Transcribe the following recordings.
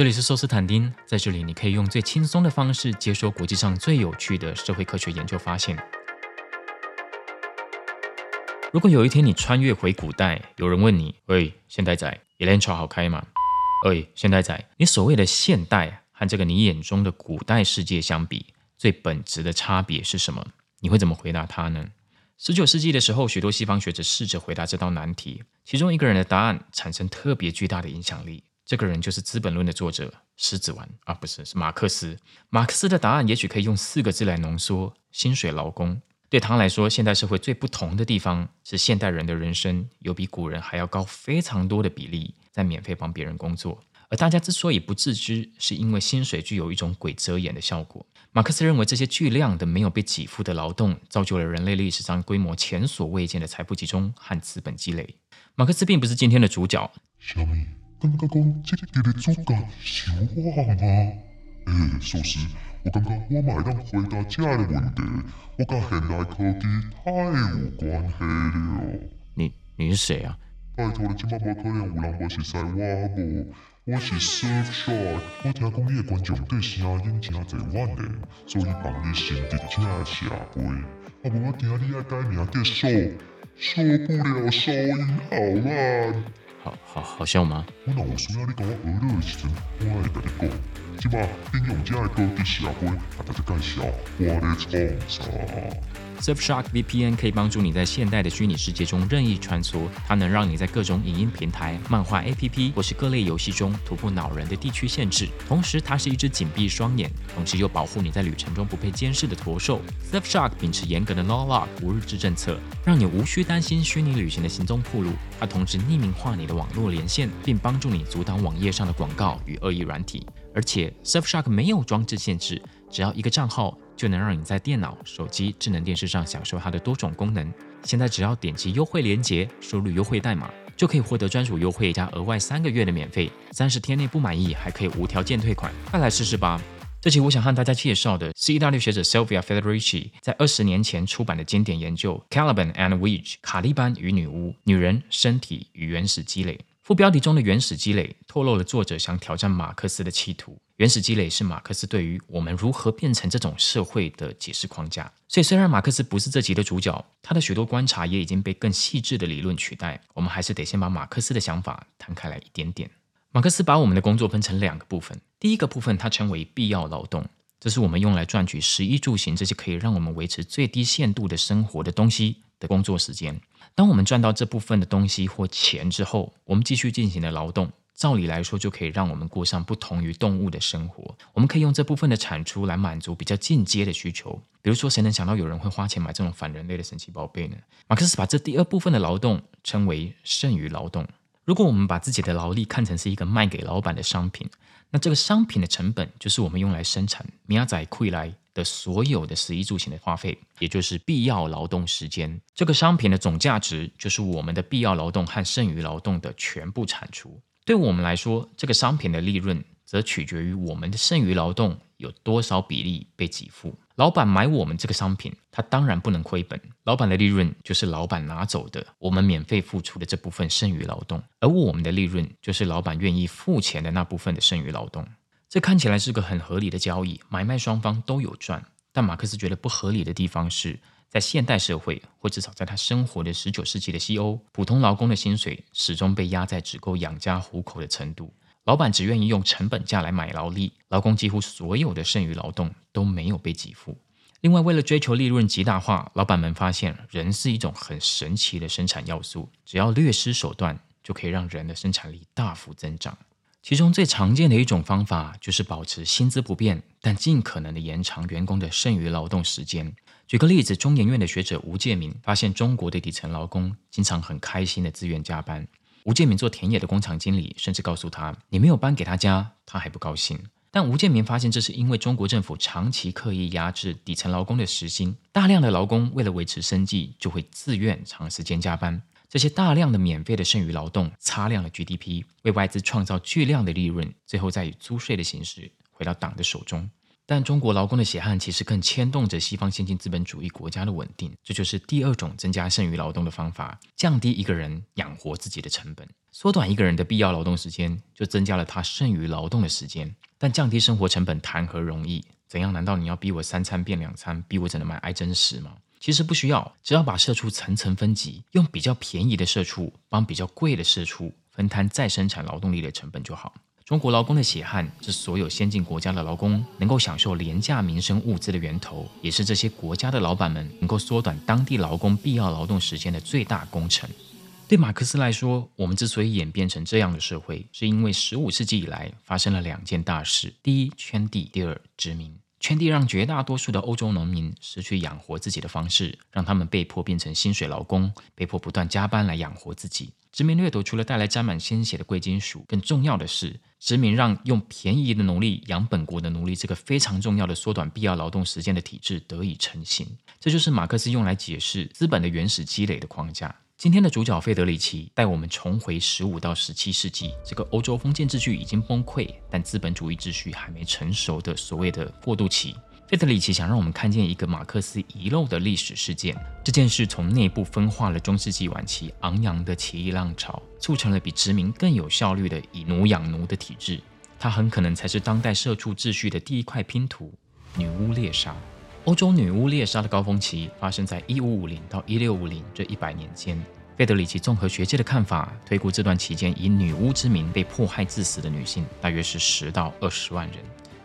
这里是寿斯坦丁，在这里你可以用最轻松的方式接收国际上最有趣的社会科学研究发现。如果有一天你穿越回古代，有人问你：“喂，现代仔，Elantra 好开吗？”“喂，现代仔，你所谓的现代和这个你眼中的古代世界相比，最本质的差别是什么？”你会怎么回答他呢？十九世纪的时候，许多西方学者试着回答这道难题，其中一个人的答案产生特别巨大的影响力。这个人就是《资本论》的作者狮子丸啊，不是，是马克思。马克思的答案也许可以用四个字来浓缩：薪水劳工。对他来说，现代社会最不同的地方是，现代人的人生有比古人还要高非常多的比例在免费帮别人工作，而大家之所以不自知，是因为薪水具有一种鬼遮眼的效果。马克思认为，这些巨量的没有被给付的劳动，造就了人类历史上规模前所未见的财富集中和资本积累。马克思并不是今天的主角。刚刚讲这个的主角是我吗？哎，寿司。我感觉我买当回答这个问题，我跟现代科技太有关系了。你你是谁啊？拜托你，今麦无可能有人不识识我无？我是 Surfshark，我听讲你的观众对声音真侪晚的，所以帮你升级这设备。啊无我惊你爱改名叫受受不了收音好烂。好好好笑吗？？Surfshark VPN 可以帮助你在现代的虚拟世界中任意穿梭，它能让你在各种影音平台、漫画 APP 或是各类游戏中突破恼人的地区限制。同时，它是一只紧闭双眼，同时又保护你在旅程中不被监视的驼兽。Surfshark 秉持严格的 No Lock 无日志政策，让你无需担心虚拟旅行的行踪暴露。它同时匿名化你的网络连线，并帮助你阻挡网页上的广告与恶意软体。而且 Surfshark 没有装置限制，只要一个账号。就能让你在电脑、手机、智能电视上享受它的多种功能。现在只要点击优惠链接，输入优惠代码，就可以获得专属优惠加额外三个月的免费。三十天内不满意，还可以无条件退款。快来试试吧！这期我想和大家介绍的是意大利学者 Silvia Federici 在二十年前出版的经典研究《Caliban and Witch》卡利班与女巫、女人、身体与原始积累。副标题中的原始积累透露了作者想挑战马克思的企图。原始积累是马克思对于我们如何变成这种社会的解释框架。所以，虽然马克思不是这集的主角，他的许多观察也已经被更细致的理论取代。我们还是得先把马克思的想法摊开来一点点。马克思把我们的工作分成两个部分，第一个部分他称为必要劳动，这是我们用来赚取食衣住行这些可以让我们维持最低限度的生活的东西的工作时间。当我们赚到这部分的东西或钱之后，我们继续进行的劳动，照理来说就可以让我们过上不同于动物的生活。我们可以用这部分的产出来满足比较进阶的需求，比如说，谁能想到有人会花钱买这种反人类的神奇宝贝呢？马克思把这第二部分的劳动称为剩余劳动。如果我们把自己的劳力看成是一个卖给老板的商品，那这个商品的成本就是我们用来生产米亚仔库来的所有的食衣住行的花费，也就是必要劳动时间。这个商品的总价值就是我们的必要劳动和剩余劳动的全部产出。对我们来说，这个商品的利润则取决于我们的剩余劳动有多少比例被给付。老板买我们这个商品，他当然不能亏本。老板的利润就是老板拿走的我们免费付出的这部分剩余劳动，而我们的利润就是老板愿意付钱的那部分的剩余劳动。这看起来是个很合理的交易，买卖双方都有赚。但马克思觉得不合理的地方是在现代社会，或至少在他生活的十九世纪的西欧，普通劳工的薪水始终被压在只够养家糊口的程度。老板只愿意用成本价来买劳力，劳工几乎所有的剩余劳动都没有被给付。另外，为了追求利润极大化，老板们发现人是一种很神奇的生产要素，只要略施手段，就可以让人的生产力大幅增长。其中最常见的一种方法就是保持薪资不变，但尽可能的延长员工的剩余劳动时间。举个例子，中研院的学者吴建民发现，中国的底层劳工经常很开心的自愿加班。吴建民做田野的工厂经理，甚至告诉他：“你没有搬给他家，他还不高兴。”但吴建民发现，这是因为中国政府长期刻意压制底层劳工的时薪，大量的劳工为了维持生计，就会自愿长时间加班。这些大量的免费的剩余劳动，擦亮了 GDP，为外资创造巨量的利润，最后再以租税的形式回到党的手中。但中国劳工的血汗其实更牵动着西方先进资本主义国家的稳定。这就是第二种增加剩余劳动的方法：降低一个人养活自己的成本，缩短一个人的必要劳动时间，就增加了他剩余劳动的时间。但降低生活成本谈何容易？怎样？难道你要逼我三餐变两餐，逼我只能买爱真实吗？其实不需要，只要把社畜层层分级，用比较便宜的社畜帮比较贵的社畜分摊再生产劳动力的成本就好。中国劳工的血汗是所有先进国家的劳工能够享受廉价民生物资的源头，也是这些国家的老板们能够缩短当地劳工必要劳动时间的最大功臣。对马克思来说，我们之所以演变成这样的社会，是因为十五世纪以来发生了两件大事：第一，圈地；第二，殖民。圈地让绝大多数的欧洲农民失去养活自己的方式，让他们被迫变成薪水劳工，被迫不断加班来养活自己。殖民掠夺除了带来沾满鲜血的贵金属，更重要的是，殖民让用便宜的奴隶养本国的奴隶这个非常重要的缩短必要劳动时间的体制得以成型。这就是马克思用来解释资本的原始积累的框架。今天的主角费德里奇带我们重回十五到十七世纪，这个欧洲封建秩序已经崩溃，但资本主义秩序还没成熟的所谓的过渡期。费德里奇想让我们看见一个马克思遗漏的历史事件，这件事从内部分化了中世纪晚期昂扬的起义浪潮，促成了比殖民更有效率的以奴养奴的体制。它很可能才是当代社畜秩序的第一块拼图——女巫猎杀。欧洲女巫猎杀的高峰期发生在一五五零到一六五零这一百年间。费德里奇综合学界的看法，推估这段期间以女巫之名被迫害致死的女性大约是十到二十万人。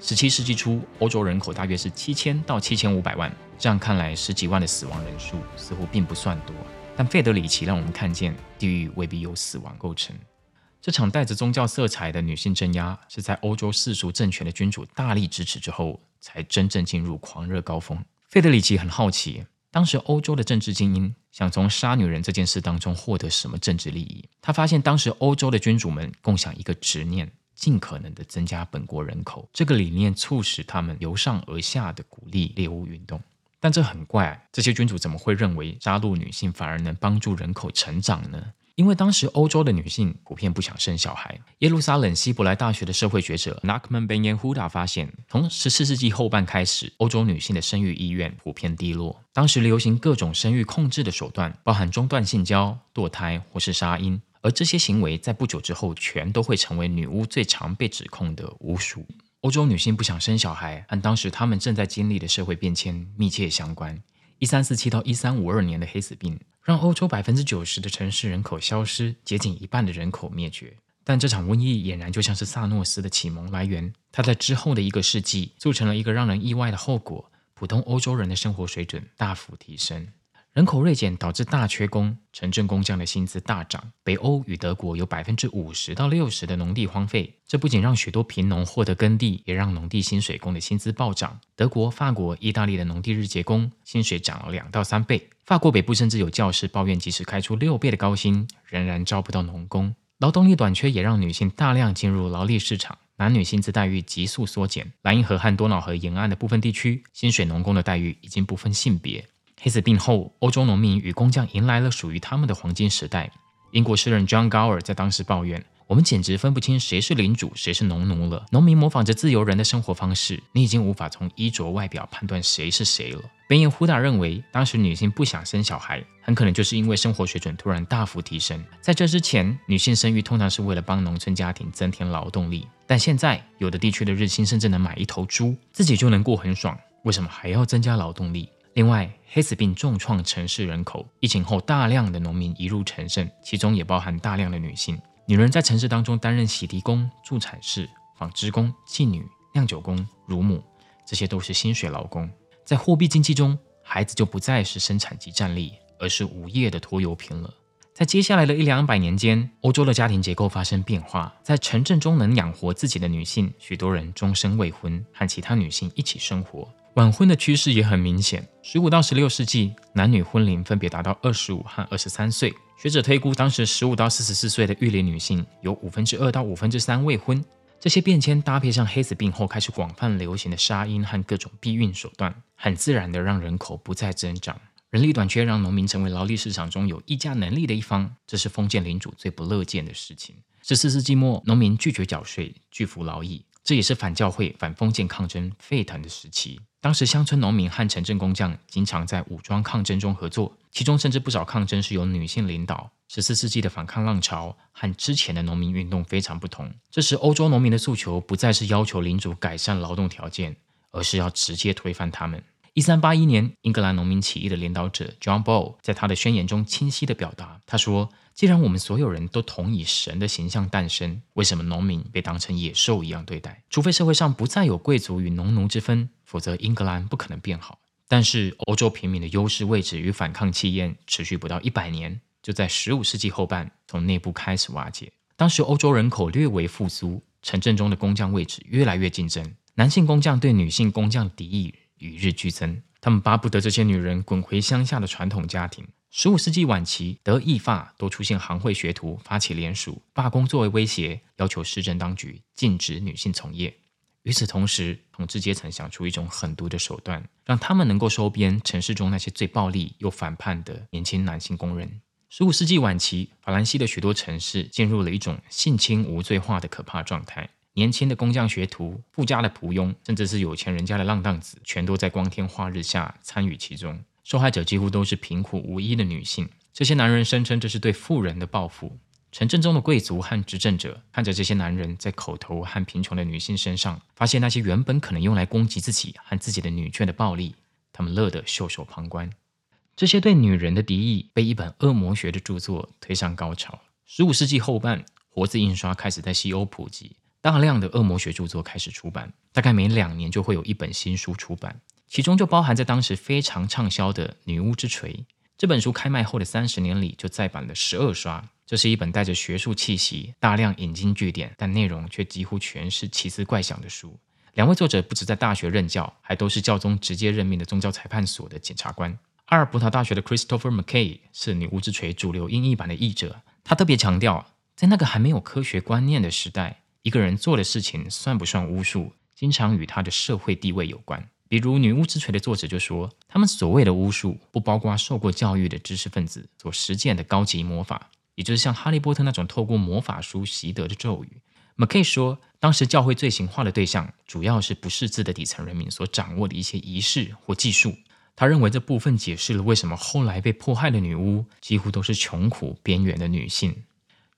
十七世纪初，欧洲人口大约是七千到七千五百万。这样看来，十几万的死亡人数似乎并不算多。但费德里奇让我们看见，地狱未必由死亡构成。这场带着宗教色彩的女性镇压，是在欧洲世俗政权的君主大力支持之后。才真正进入狂热高峰。费德里奇很好奇，当时欧洲的政治精英想从杀女人这件事当中获得什么政治利益？他发现当时欧洲的君主们共享一个执念：尽可能的增加本国人口。这个理念促使他们由上而下的鼓励猎巫运动。但这很怪，这些君主怎么会认为杀戮女性反而能帮助人口成长呢？因为当时欧洲的女性普遍不想生小孩。耶路撒冷希伯来大学的社会学者 Nachman Ben Yehuda 发现，从14世纪后半开始，欧洲女性的生育意愿普遍低落。当时流行各种生育控制的手段，包含中断性交、堕胎或是杀婴，而这些行为在不久之后全都会成为女巫最常被指控的巫术。欧洲女性不想生小孩，和当时她们正在经历的社会变迁密切相关。1347到1352年的黑死病。让欧洲百分之九十的城市人口消失，接近一半的人口灭绝。但这场瘟疫俨然就像是萨诺斯的启蒙来源，它在之后的一个世纪促成了一个让人意外的后果：普通欧洲人的生活水准大幅提升。人口锐减导致大缺工，城镇工匠的薪资大涨。北欧与德国有百分之五十到六十的农地荒废，这不仅让许多贫农获得耕地，也让农地薪水工的薪资暴涨。德国、法国、意大利的农地日结工薪水涨了两到三倍。法国北部甚至有教师抱怨，即使开出六倍的高薪，仍然招不到农工。劳动力短缺也让女性大量进入劳力市场，男女薪资待遇急速缩减。莱茵河和多瑙河沿岸的部分地区，薪水农工的待遇已经不分性别。黑死病后，欧洲农民与工匠迎来了属于他们的黄金时代。英国诗人 John Gower 在当时抱怨：“我们简直分不清谁是领主，谁是农奴了。农民模仿着自由人的生活方式，你已经无法从衣着外表判断谁是谁了。”本彦胡达认为，当时女性不想生小孩，很可能就是因为生活水准突然大幅提升。在这之前，女性生育通常是为了帮农村家庭增添劳动力，但现在，有的地区的日薪甚至能买一头猪，自己就能过很爽，为什么还要增加劳动力？另外，黑死病重创城市人口。疫情后，大量的农民移入城镇，其中也包含大量的女性。女人在城市当中担任洗涤工、助产士、纺织工、妓女、酿酒工、乳母，这些都是薪水劳工。在货币经济中，孩子就不再是生产及战力，而是无业的拖油瓶了。在接下来的一两百年间，欧洲的家庭结构发生变化。在城镇中能养活自己的女性，许多人终身未婚，和其他女性一起生活。晚婚的趋势也很明显。十五到十六世纪，男女婚龄分别达到二十五和二十三岁。学者推估，当时十五到四十四岁的育龄女性有五分之二到五分之三未婚。这些变迁搭配上黑死病后开始广泛流行的杀婴和各种避孕手段，很自然的让人口不再增长。人力短缺让农民成为劳力市场中有议价能力的一方，这是封建领主最不乐见的事情。十四世纪末，农民拒绝缴税，拒服劳役。这也是反教会、反封建抗争沸腾的时期。当时乡村农民和城镇工匠经常在武装抗争中合作，其中甚至不少抗争是由女性领导。十四世纪的反抗浪潮和之前的农民运动非常不同。这时，欧洲农民的诉求不再是要求领主改善劳动条件，而是要直接推翻他们。一三八一年，英格兰农民起义的领导者 John Ball 在他的宣言中清晰地表达：“他说，既然我们所有人都同以神的形象诞生，为什么农民被当成野兽一样对待？除非社会上不再有贵族与农奴之分，否则英格兰不可能变好。但是，欧洲平民的优势位置与反抗气焰持续不到一百年。”就在十五世纪后半，从内部开始瓦解。当时欧洲人口略微复苏，城镇中的工匠位置越来越竞争，男性工匠对女性工匠的敌意与日俱增。他们巴不得这些女人滚回乡下的传统家庭。十五世纪晚期，德意法都出现行会学徒发起联署罢工作为威胁，要求市政当局禁止女性从业。与此同时，统治阶层想出一种狠毒的手段，让他们能够收编城市中那些最暴力又反叛的年轻男性工人。十五世纪晚期，法兰西的许多城市进入了一种性侵无罪化的可怕状态。年轻的工匠学徒、富家的仆佣，甚至是有钱人家的浪荡子，全都在光天化日下参与其中。受害者几乎都是贫苦无依的女性。这些男人声称这是对富人的报复。城镇中的贵族和执政者看着这些男人在口头和贫穷的女性身上发现那些原本可能用来攻击自己和自己的女眷的暴力，他们乐得袖手旁观。这些对女人的敌意被一本恶魔学的著作推上高潮。十五世纪后半，活字印刷开始在西欧普及，大量的恶魔学著作开始出版，大概每两年就会有一本新书出版，其中就包含在当时非常畅销的《女巫之锤》这本书。开卖后的三十年里，就再版了十二刷。这是一本带着学术气息、大量引经据典，但内容却几乎全是奇思怪想的书。两位作者不止在大学任教，还都是教宗直接任命的宗教裁判所的检察官。阿尔伯塔大学的 Christopher McKay 是《女巫之锤》主流英译版的译者。他特别强调，在那个还没有科学观念的时代，一个人做的事情算不算巫术，经常与他的社会地位有关。比如，《女巫之锤》的作者就说，他们所谓的巫术，不包括受过教育的知识分子所实践的高级魔法，也就是像哈利波特那种透过魔法书习得的咒语。McKay 说，当时教会罪行化的对象，主要是不识字的底层人民所掌握的一些仪式或技术。他认为这部分解释了为什么后来被迫害的女巫几乎都是穷苦边缘的女性。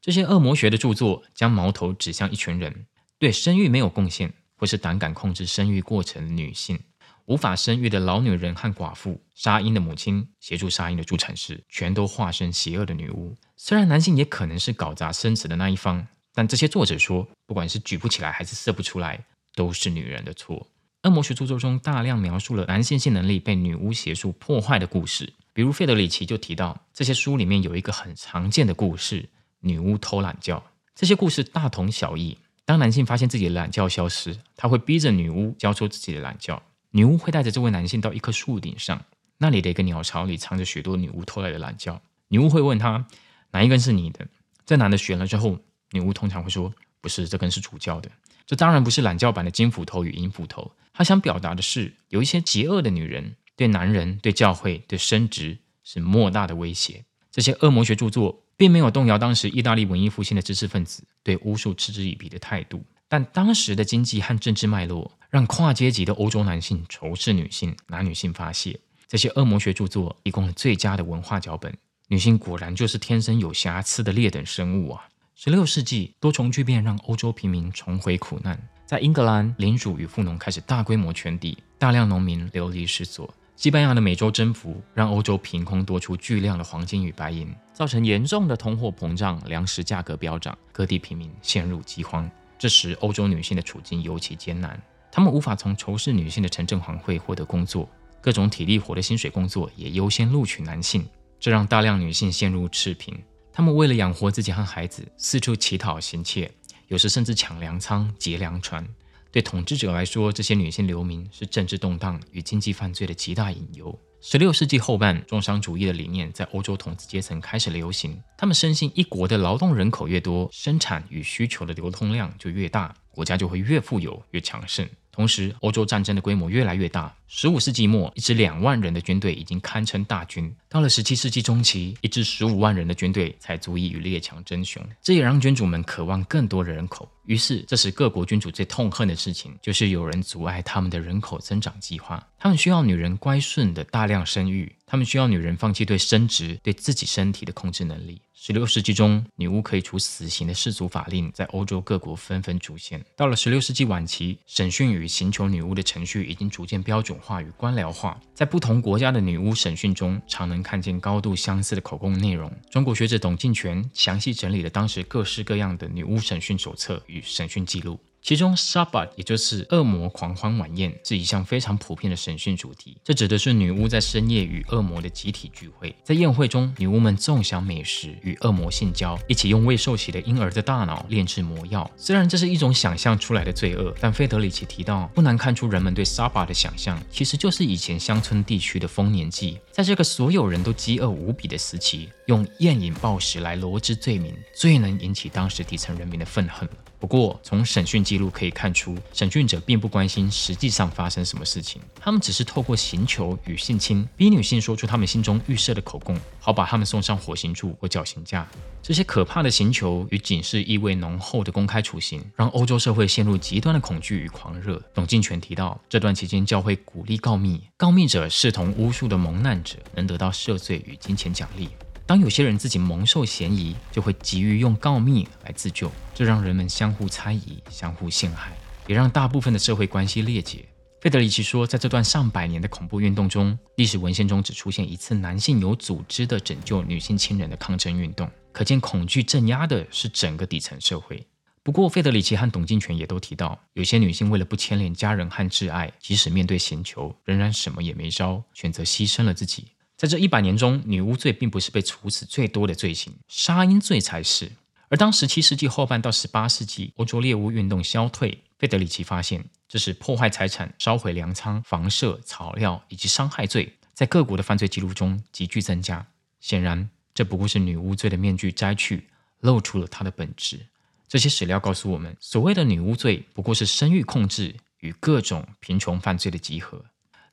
这些恶魔学的著作将矛头指向一群人：对生育没有贡献，或是胆敢控制生育过程的女性，无法生育的老女人和寡妇，杀婴的母亲，协助杀婴的助产士，全都化身邪恶的女巫。虽然男性也可能是搞砸生子的那一方，但这些作者说，不管是举不起来还是射不出来，都是女人的错。恶魔学著作中大量描述了男性性能力被女巫邪术破坏的故事，比如费德里奇就提到，这些书里面有一个很常见的故事：女巫偷懒觉。这些故事大同小异。当男性发现自己的懒觉消失，他会逼着女巫交出自己的懒觉。女巫会带着这位男性到一棵树顶上，那里的一个鸟巢里藏着许多女巫偷来的懒觉。女巫会问他哪一根是你的？这男的选了之后，女巫通常会说：“不是，这根是主教的。”这当然不是懒觉版的金斧头与银斧头。他想表达的是，有一些邪恶的女人对男人、对教会、对生殖是莫大的威胁。这些恶魔学著作并没有动摇当时意大利文艺复兴的知识分子对巫术嗤之以鼻的态度，但当时的经济和政治脉络让跨阶级的欧洲男性仇视女性，拿女性发泄。这些恶魔学著作提供了最佳的文化脚本。女性果然就是天生有瑕疵的劣等生物啊！十六世纪多重巨变让欧洲平民重回苦难。在英格兰，领主与富农开始大规模圈地，大量农民流离失所。西班牙的美洲征服让欧洲凭空多出巨量的黄金与白银，造成严重的通货膨胀，粮食价格飙涨，各地平民陷入饥荒。这时，欧洲女性的处境尤其艰难，她们无法从仇视女性的城镇行会获得工作，各种体力活的薪水工作也优先录取男性，这让大量女性陷入赤贫。她们为了养活自己和孩子，四处乞讨行窃。有时甚至抢粮仓、劫粮船。对统治者来说，这些女性流民是政治动荡与经济犯罪的极大隐忧。十六世纪后半，重商主义的理念在欧洲统治阶层开始流行。他们深信，一国的劳动人口越多，生产与需求的流通量就越大，国家就会越富有、越强盛。同时，欧洲战争的规模越来越大。十五世纪末，一支两万人的军队已经堪称大军；到了十七世纪中期，一支十五万人的军队才足以与列强争雄。这也让君主们渴望更多的人口，于是，这时各国君主最痛恨的事情就是有人阻碍他们的人口增长计划。他们需要女人乖顺的大量生育，他们需要女人放弃对生殖、对自己身体的控制能力。十六世纪中，女巫可以处死刑的世俗法令在欧洲各国纷纷出现。到了十六世纪晚期，审讯与刑求女巫的程序已经逐渐标准化与官僚化。在不同国家的女巫审讯中，常能看见高度相似的口供内容。中国学者董敬全详细整理了当时各式各样的女巫审讯手册与审讯记录。其中 s a b a t 也就是恶魔狂欢晚宴，是一项非常普遍的审讯主题。这指的是女巫在深夜与恶魔的集体聚会，在宴会中，女巫们纵享美食，与恶魔性交，一起用未受洗的婴儿的大脑炼制魔药。虽然这是一种想象出来的罪恶，但费德里奇提到，不难看出人们对 s a b a 的想象，其实就是以前乡村地区的丰年祭。在这个所有人都饥饿无比的时期，用宴饮暴食来罗织罪名，最能引起当时底层人民的愤恨了。不过，从审讯记录可以看出，审讯者并不关心实际上发生什么事情，他们只是透过刑求与性侵，逼女性说出他们心中预设的口供，好把他们送上火刑柱或绞刑架。这些可怕的刑求与警示意味浓厚的公开处刑，让欧洲社会陷入极端的恐惧与狂热。董敬全提到，这段期间教会鼓励告密，告密者视同巫术的蒙难者，能得到赦罪与金钱奖励。当有些人自己蒙受嫌疑，就会急于用告密来自救，这让人们相互猜疑、相互陷害，也让大部分的社会关系裂解。费德里奇说，在这段上百年的恐怖运动中，历史文献中只出现一次男性有组织的拯救女性亲人的抗争运动，可见恐惧镇压的是整个底层社会。不过，费德里奇和董金泉也都提到，有些女性为了不牵连家人和挚爱，即使面对刑求，仍然什么也没招，选择牺牲了自己。在这一百年中，女巫罪并不是被处死最多的罪行，杀婴罪才是。而当十七世纪后半到十八世纪欧洲猎巫运动消退，费德里奇发现，这是破坏财产、烧毁粮仓、房舍、草料以及伤害罪，在各国的犯罪记录中急剧增加。显然，这不过是女巫罪的面具摘去，露出了它的本质。这些史料告诉我们，所谓的女巫罪不过是生育控制与各种贫穷犯罪的集合。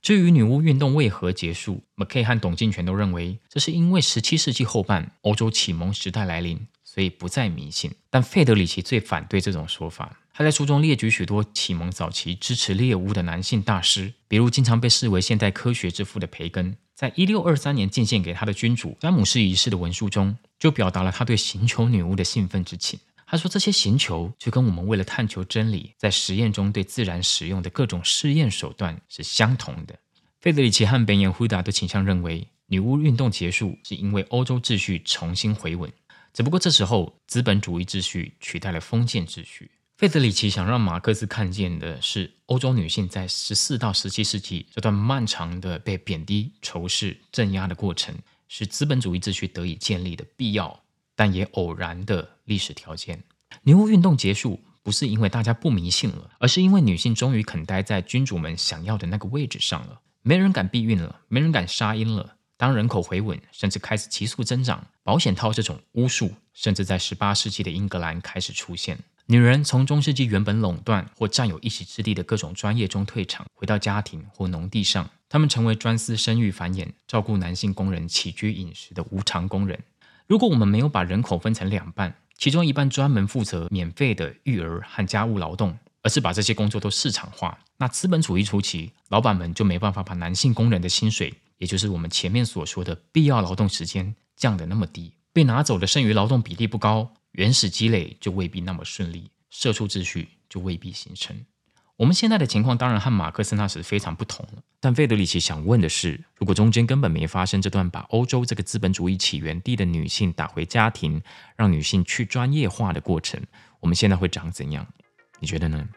至于女巫运动为何结束，McKay 和董敬全都认为这是因为17世纪后半欧洲启蒙时代来临，所以不再迷信。但费德里奇最反对这种说法。他在书中列举许多启蒙早期支持猎巫的男性大师，比如经常被视为现代科学之父的培根，在1623年进献给他的君主詹姆斯一世的文书中，就表达了他对寻求女巫的兴奋之情。他说：“这些刑求就跟我们为了探求真理，在实验中对自然使用的各种试验手段是相同的。”费德里奇和本延胡达都倾向认为，女巫运动结束是因为欧洲秩序重新回稳。只不过这时候，资本主义秩序取代了封建秩序。费德里奇想让马克思看见的是，欧洲女性在十四到十七世纪这段漫长的被贬低、仇视、镇压的过程，是资本主义秩序得以建立的必要。但也偶然的历史条件，女巫运动结束不是因为大家不迷信了，而是因为女性终于肯待在君主们想要的那个位置上了。没人敢避孕了，没人敢杀婴了。当人口回稳，甚至开始急速增长，保险套这种巫术，甚至在十八世纪的英格兰开始出现。女人从中世纪原本垄断或占有一席之地的各种专业中退场，回到家庭或农地上，她们成为专司生育繁衍、照顾男性工人起居饮食的无偿工人。如果我们没有把人口分成两半，其中一半专门负责免费的育儿和家务劳动，而是把这些工作都市场化，那资本主义初期，老板们就没办法把男性工人的薪水，也就是我们前面所说的必要劳动时间降得那么低，被拿走的剩余劳动比例不高，原始积累就未必那么顺利，社畜秩序就未必形成。我们现在的情况当然和马克思那时非常不同了，但费德里奇想问的是，如果中间根本没发生这段把欧洲这个资本主义起源地的女性打回家庭，让女性去专业化的过程，我们现在会长怎样？你觉得呢？